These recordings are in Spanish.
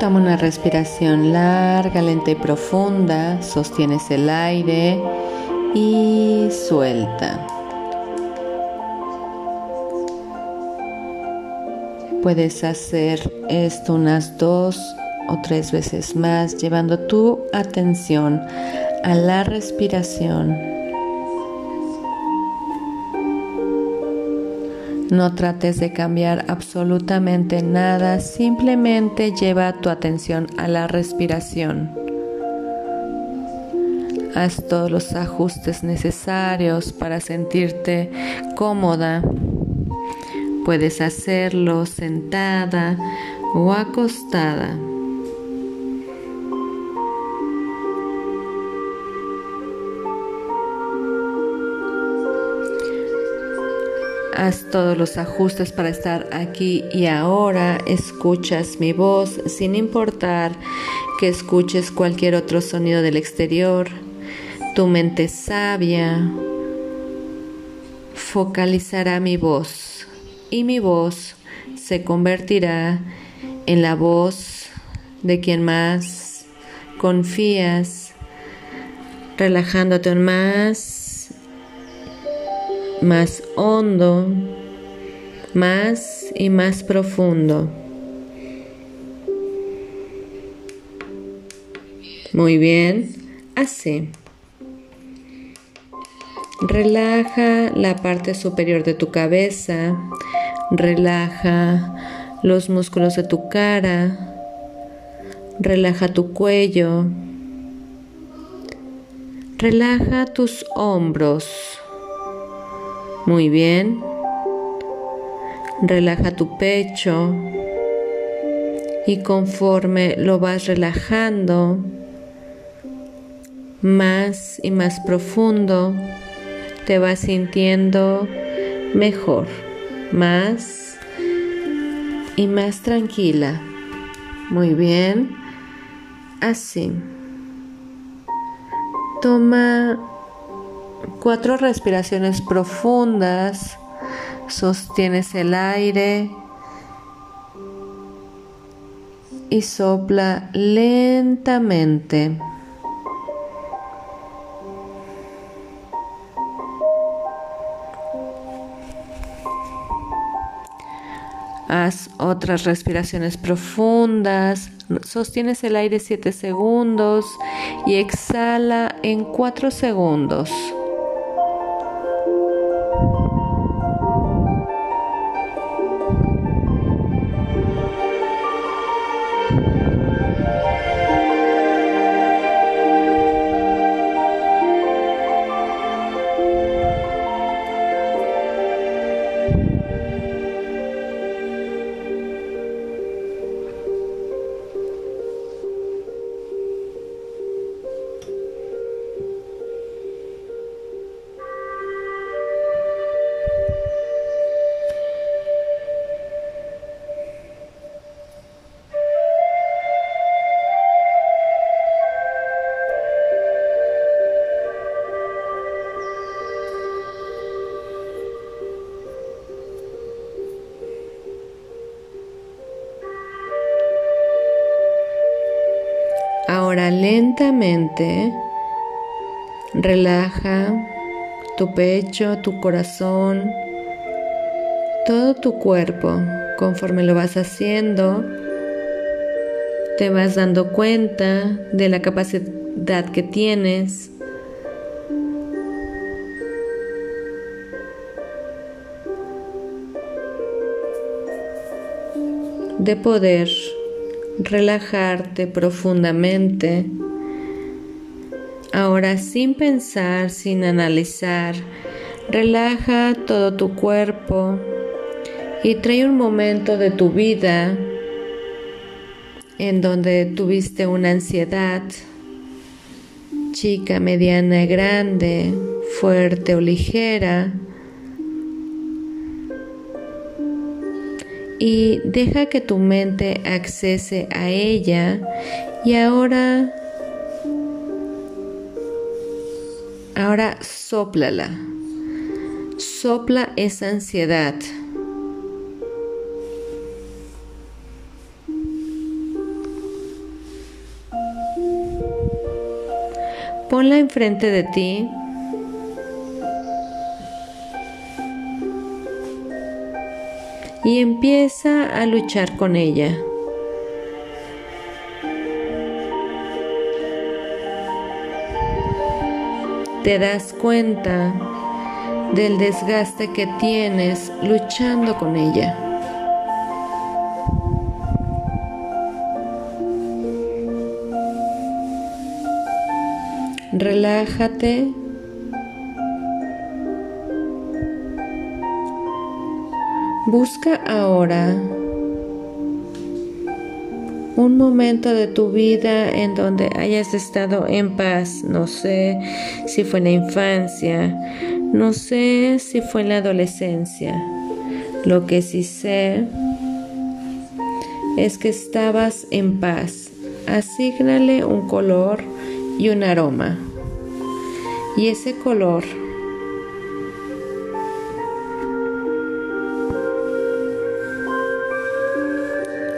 Toma una respiración larga, lenta y profunda. Sostienes el aire y suelta. Puedes hacer esto unas dos o tres veces más, llevando tu atención a la respiración. No trates de cambiar absolutamente nada, simplemente lleva tu atención a la respiración. Haz todos los ajustes necesarios para sentirte cómoda. Puedes hacerlo sentada o acostada. Haz todos los ajustes para estar aquí y ahora. Escuchas mi voz sin importar que escuches cualquier otro sonido del exterior. Tu mente sabia focalizará mi voz y mi voz se convertirá en la voz de quien más confías, relajándote más más hondo, más y más profundo. Muy bien, así. Relaja la parte superior de tu cabeza, relaja los músculos de tu cara, relaja tu cuello, relaja tus hombros. Muy bien. Relaja tu pecho y conforme lo vas relajando más y más profundo, te vas sintiendo mejor, más y más tranquila. Muy bien. Así. Toma cuatro respiraciones profundas, sostienes el aire y sopla lentamente. Haz otras respiraciones profundas, sostienes el aire 7 segundos y exhala en 4 segundos. Lentamente relaja tu pecho, tu corazón, todo tu cuerpo. Conforme lo vas haciendo, te vas dando cuenta de la capacidad que tienes de poder relajarte profundamente. Ahora sin pensar, sin analizar, relaja todo tu cuerpo y trae un momento de tu vida en donde tuviste una ansiedad, chica, mediana, grande, fuerte o ligera. Y deja que tu mente accese a ella y ahora ahora soplala sopla esa ansiedad. Ponla enfrente de ti. Y empieza a luchar con ella. Te das cuenta del desgaste que tienes luchando con ella. Relájate Busca ahora un momento de tu vida en donde hayas estado en paz. No sé si fue en la infancia, no sé si fue en la adolescencia. Lo que sí sé es que estabas en paz. Asígnale un color y un aroma. Y ese color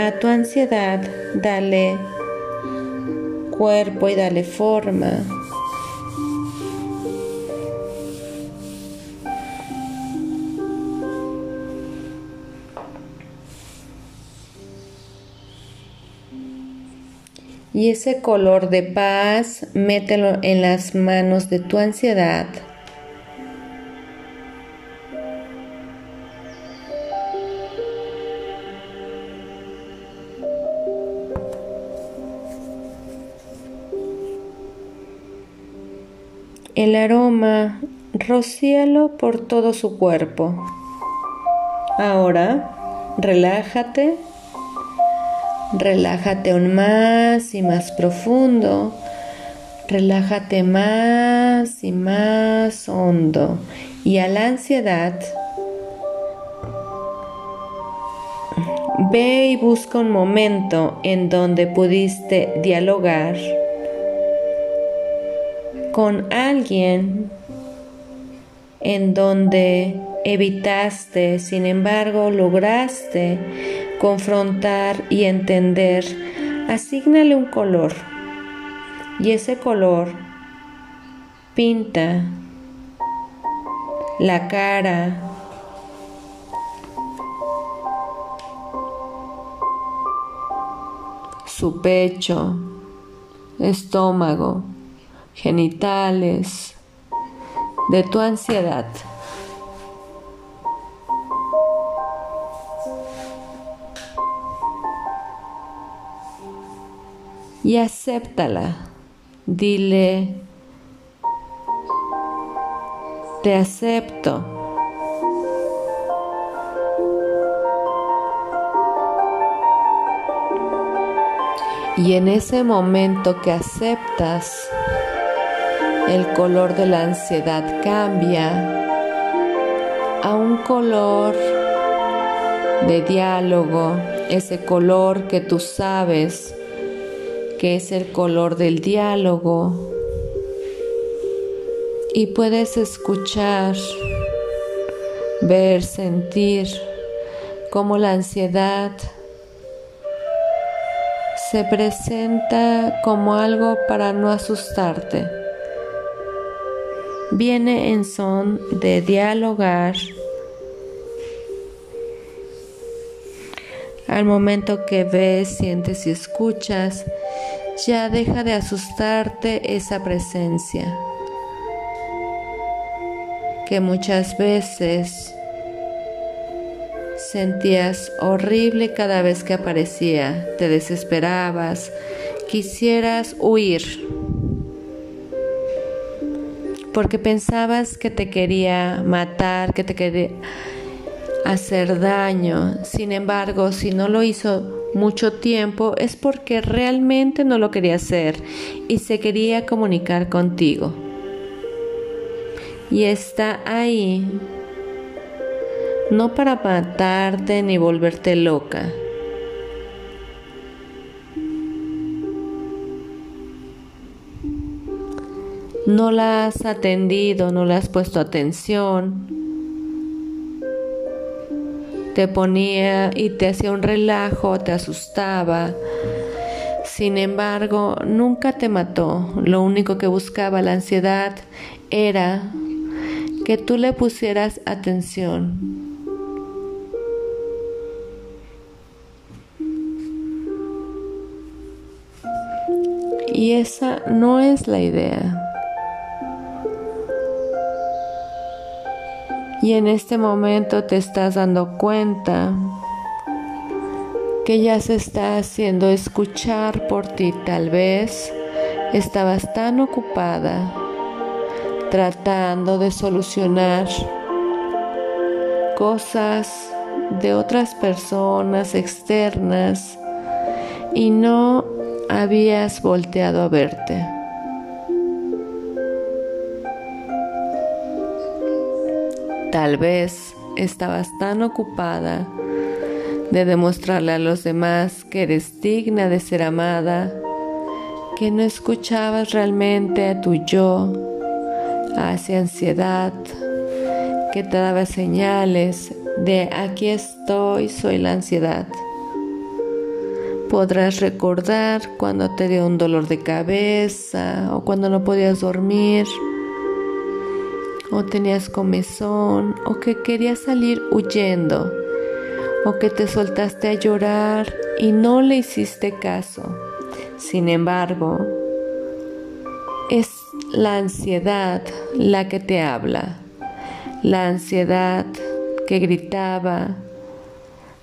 a tu ansiedad dale cuerpo y dale forma. Y ese color de paz, mételo en las manos de tu ansiedad. Rocíalo por todo su cuerpo. Ahora, relájate, relájate aún más y más profundo, relájate más y más hondo. Y a la ansiedad, ve y busca un momento en donde pudiste dialogar con alguien en donde evitaste, sin embargo, lograste confrontar y entender, asígnale un color. Y ese color pinta la cara, su pecho, estómago, genitales, de tu ansiedad. Y acéptala. Dile, te acepto. Y en ese momento que aceptas, el color de la ansiedad cambia a un color de diálogo, ese color que tú sabes que es el color del diálogo. Y puedes escuchar, ver, sentir cómo la ansiedad se presenta como algo para no asustarte viene en son de dialogar. Al momento que ves, sientes y escuchas, ya deja de asustarte esa presencia que muchas veces sentías horrible cada vez que aparecía, te desesperabas, quisieras huir porque pensabas que te quería matar, que te quería hacer daño. Sin embargo, si no lo hizo mucho tiempo es porque realmente no lo quería hacer y se quería comunicar contigo. Y está ahí no para matarte ni volverte loca. No la has atendido, no le has puesto atención. Te ponía y te hacía un relajo, te asustaba. Sin embargo, nunca te mató. Lo único que buscaba la ansiedad era que tú le pusieras atención. Y esa no es la idea. Y en este momento te estás dando cuenta que ya se está haciendo escuchar por ti. Tal vez estabas tan ocupada tratando de solucionar cosas de otras personas externas y no habías volteado a verte. Tal vez estabas tan ocupada de demostrarle a los demás que eres digna de ser amada que no escuchabas realmente a tu yo, hacia ansiedad, que te daba señales de aquí estoy, soy la ansiedad. Podrás recordar cuando te dio un dolor de cabeza o cuando no podías dormir o tenías comezón, o que querías salir huyendo, o que te soltaste a llorar y no le hiciste caso. Sin embargo, es la ansiedad la que te habla, la ansiedad que gritaba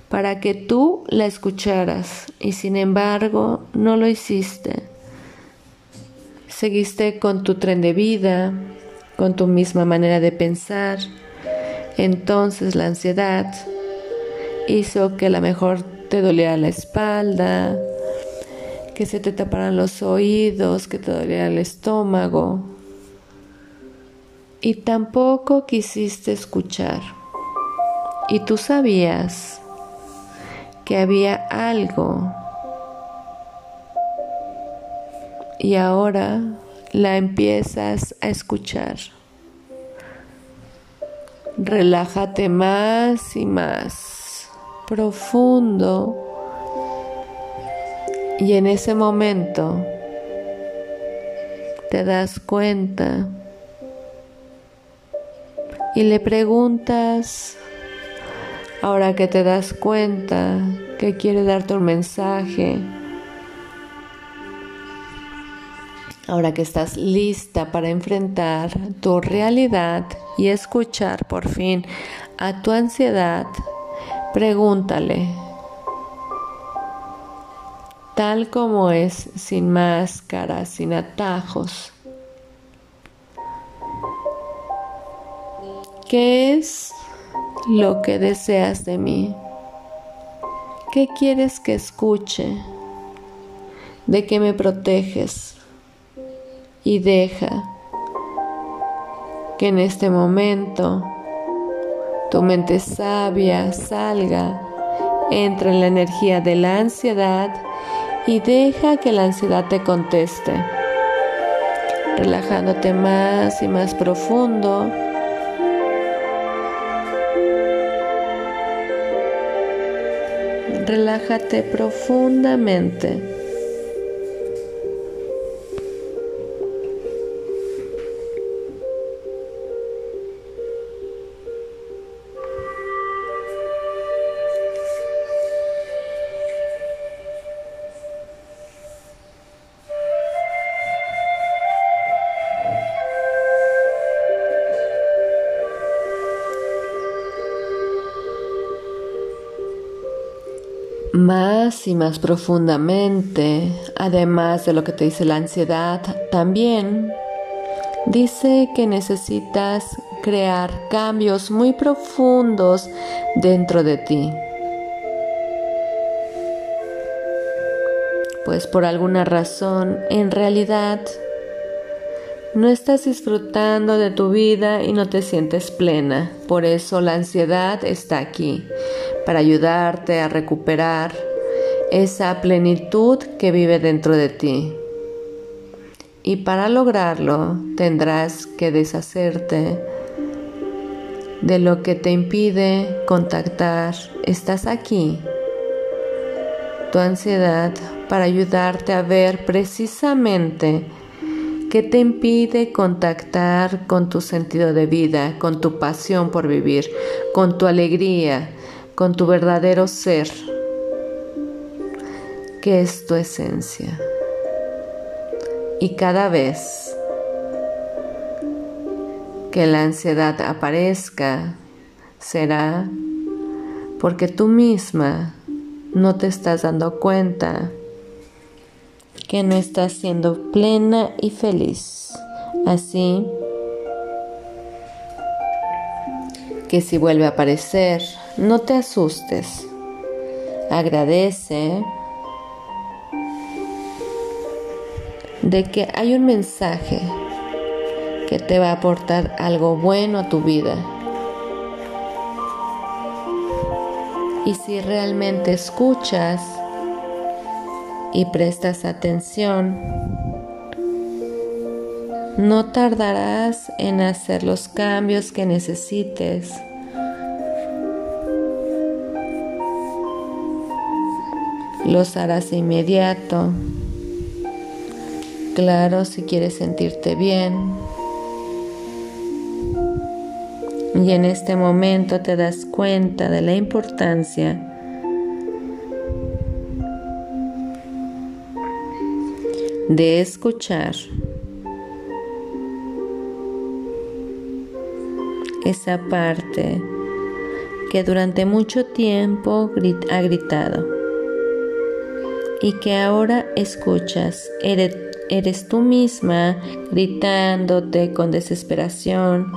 para que tú la escucharas y sin embargo no lo hiciste. Seguiste con tu tren de vida, con tu misma manera de pensar, entonces la ansiedad hizo que a lo mejor te doliera la espalda, que se te taparan los oídos, que te doliera el estómago. Y tampoco quisiste escuchar. Y tú sabías que había algo. Y ahora la empiezas a escuchar. Relájate más y más profundo y en ese momento te das cuenta y le preguntas, ahora que te das cuenta que quiere darte un mensaje, Ahora que estás lista para enfrentar tu realidad y escuchar por fin a tu ansiedad, pregúntale, tal como es, sin máscaras, sin atajos, ¿qué es lo que deseas de mí? ¿Qué quieres que escuche? ¿De qué me proteges? Y deja que en este momento tu mente sabia salga, entra en la energía de la ansiedad y deja que la ansiedad te conteste, relajándote más y más profundo. Relájate profundamente. Más y más profundamente, además de lo que te dice la ansiedad, también dice que necesitas crear cambios muy profundos dentro de ti. Pues por alguna razón, en realidad, No estás disfrutando de tu vida y no te sientes plena. Por eso la ansiedad está aquí, para ayudarte a recuperar esa plenitud que vive dentro de ti. Y para lograrlo tendrás que deshacerte de lo que te impide contactar. Estás aquí, tu ansiedad, para ayudarte a ver precisamente qué te impide contactar con tu sentido de vida, con tu pasión por vivir, con tu alegría, con tu verdadero ser, que es tu esencia. Y cada vez que la ansiedad aparezca, será porque tú misma no te estás dando cuenta que no estás siendo plena y feliz. Así que si vuelve a aparecer, no te asustes. Agradece de que hay un mensaje que te va a aportar algo bueno a tu vida. Y si realmente escuchas y prestas atención, no tardarás en hacer los cambios que necesites. Los harás de inmediato. Claro, si quieres sentirte bien. Y en este momento te das cuenta de la importancia de escuchar esa parte que durante mucho tiempo ha gritado y que ahora escuchas. Eres, tú misma gritándote con desesperación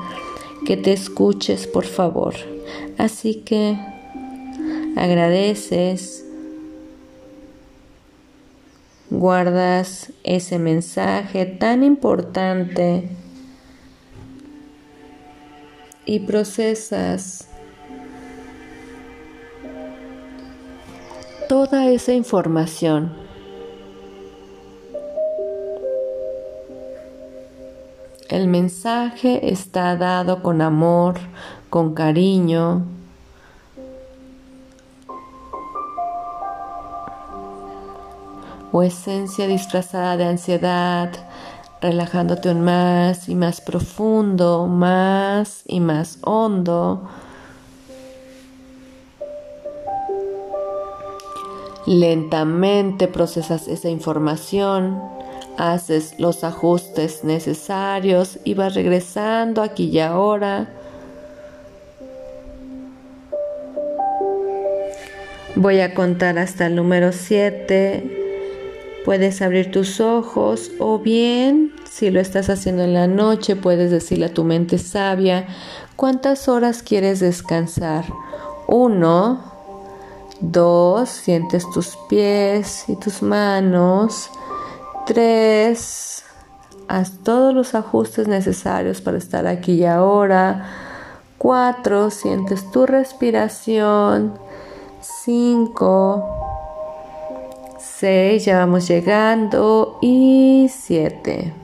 que te escuches, por favor. Así que agradeces, guardas ese mensaje tan importante y procesas toda esa información El mensaje está dado con amor, con cariño. Esencia disfrazada de ansiedad, relajándote un más y más profundo, más y más hondo. Lentamente procesas esa información haces los ajustes necesarios y vas regresando aquí y ahora. Voy a contar hasta el número 7. Puedes abrir tus ojos o bien, si lo estás haciendo en la noche, puedes decirle a tu mente sabia cuántas horas quieres descansar. Uno, dos, sientes tus pies y tus manos. 3. Haz todos los ajustes necesarios para estar aquí y ahora. 4. Sientes tu respiración. 5. 6. Ya vamos llegando. Y 7.